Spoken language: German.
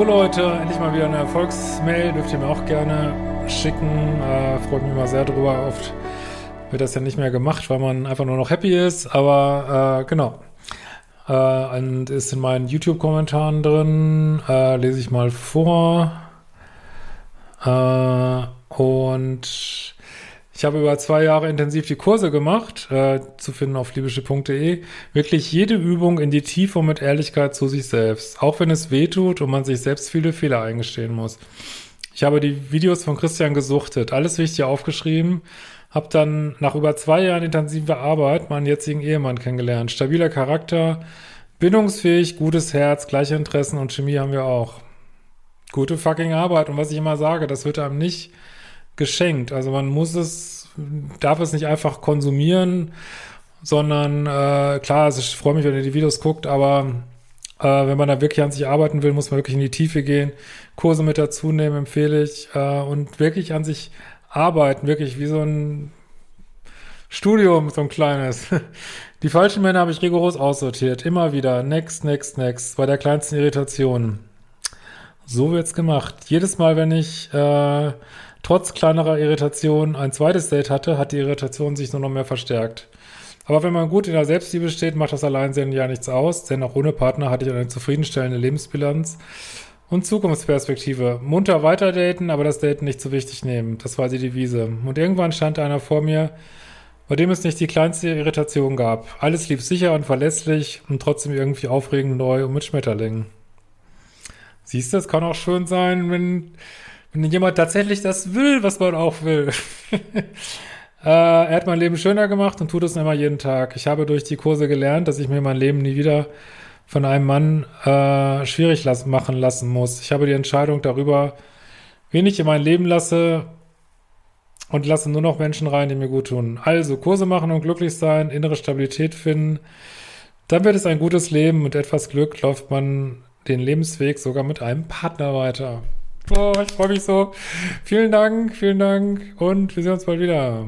Leute, endlich mal wieder eine Erfolgsmail. Dürft ihr mir auch gerne schicken. Äh, freut mich mal sehr drüber. Oft wird das ja nicht mehr gemacht, weil man einfach nur noch happy ist. Aber äh, genau. Äh, und ist in meinen YouTube-Kommentaren drin. Äh, lese ich mal vor. Äh, und ich habe über zwei Jahre intensiv die Kurse gemacht, äh, zu finden auf libysche.de. Wirklich jede Übung in die Tiefe und mit Ehrlichkeit zu sich selbst. Auch wenn es weh tut und man sich selbst viele Fehler eingestehen muss. Ich habe die Videos von Christian gesuchtet, alles wichtig aufgeschrieben, habe dann nach über zwei Jahren intensiver Arbeit meinen jetzigen Ehemann kennengelernt. Stabiler Charakter, bindungsfähig, gutes Herz, gleiche Interessen und Chemie haben wir auch. Gute fucking Arbeit. Und was ich immer sage, das wird einem nicht geschenkt. Also man muss es, darf es nicht einfach konsumieren, sondern äh, klar, also ich freue mich, wenn ihr die Videos guckt, aber äh, wenn man da wirklich an sich arbeiten will, muss man wirklich in die Tiefe gehen, Kurse mit dazu nehmen, empfehle ich, äh, und wirklich an sich arbeiten, wirklich wie so ein Studium, so ein kleines. Die falschen Männer habe ich rigoros aussortiert, immer wieder, next, next, next, bei der kleinsten Irritation. So wird's gemacht. Jedes Mal, wenn ich äh, trotz kleinerer Irritation ein zweites Date hatte, hat die Irritation sich nur noch mehr verstärkt. Aber wenn man gut in der Selbstliebe steht, macht das Alleinsehen ja nichts aus, denn auch ohne Partner hatte ich eine zufriedenstellende Lebensbilanz und Zukunftsperspektive. Munter weiterdaten, aber das Daten nicht so wichtig nehmen. Das war die Devise. Und irgendwann stand einer vor mir, bei dem es nicht die kleinste Irritation gab. Alles lief sicher und verlässlich und trotzdem irgendwie aufregend neu und mit Schmetterlingen. Siehst du, es kann auch schön sein, wenn wenn jemand tatsächlich das will, was man auch will. äh, er hat mein Leben schöner gemacht und tut es immer jeden Tag. Ich habe durch die Kurse gelernt, dass ich mir mein Leben nie wieder von einem Mann äh, schwierig las machen lassen muss. Ich habe die Entscheidung darüber, wen ich in mein Leben lasse und lasse nur noch Menschen rein, die mir gut tun. Also Kurse machen und glücklich sein, innere Stabilität finden. Dann wird es ein gutes Leben. Mit etwas Glück läuft man den Lebensweg sogar mit einem Partner weiter. Oh, ich freue mich so. Vielen Dank, vielen Dank und wir sehen uns bald wieder.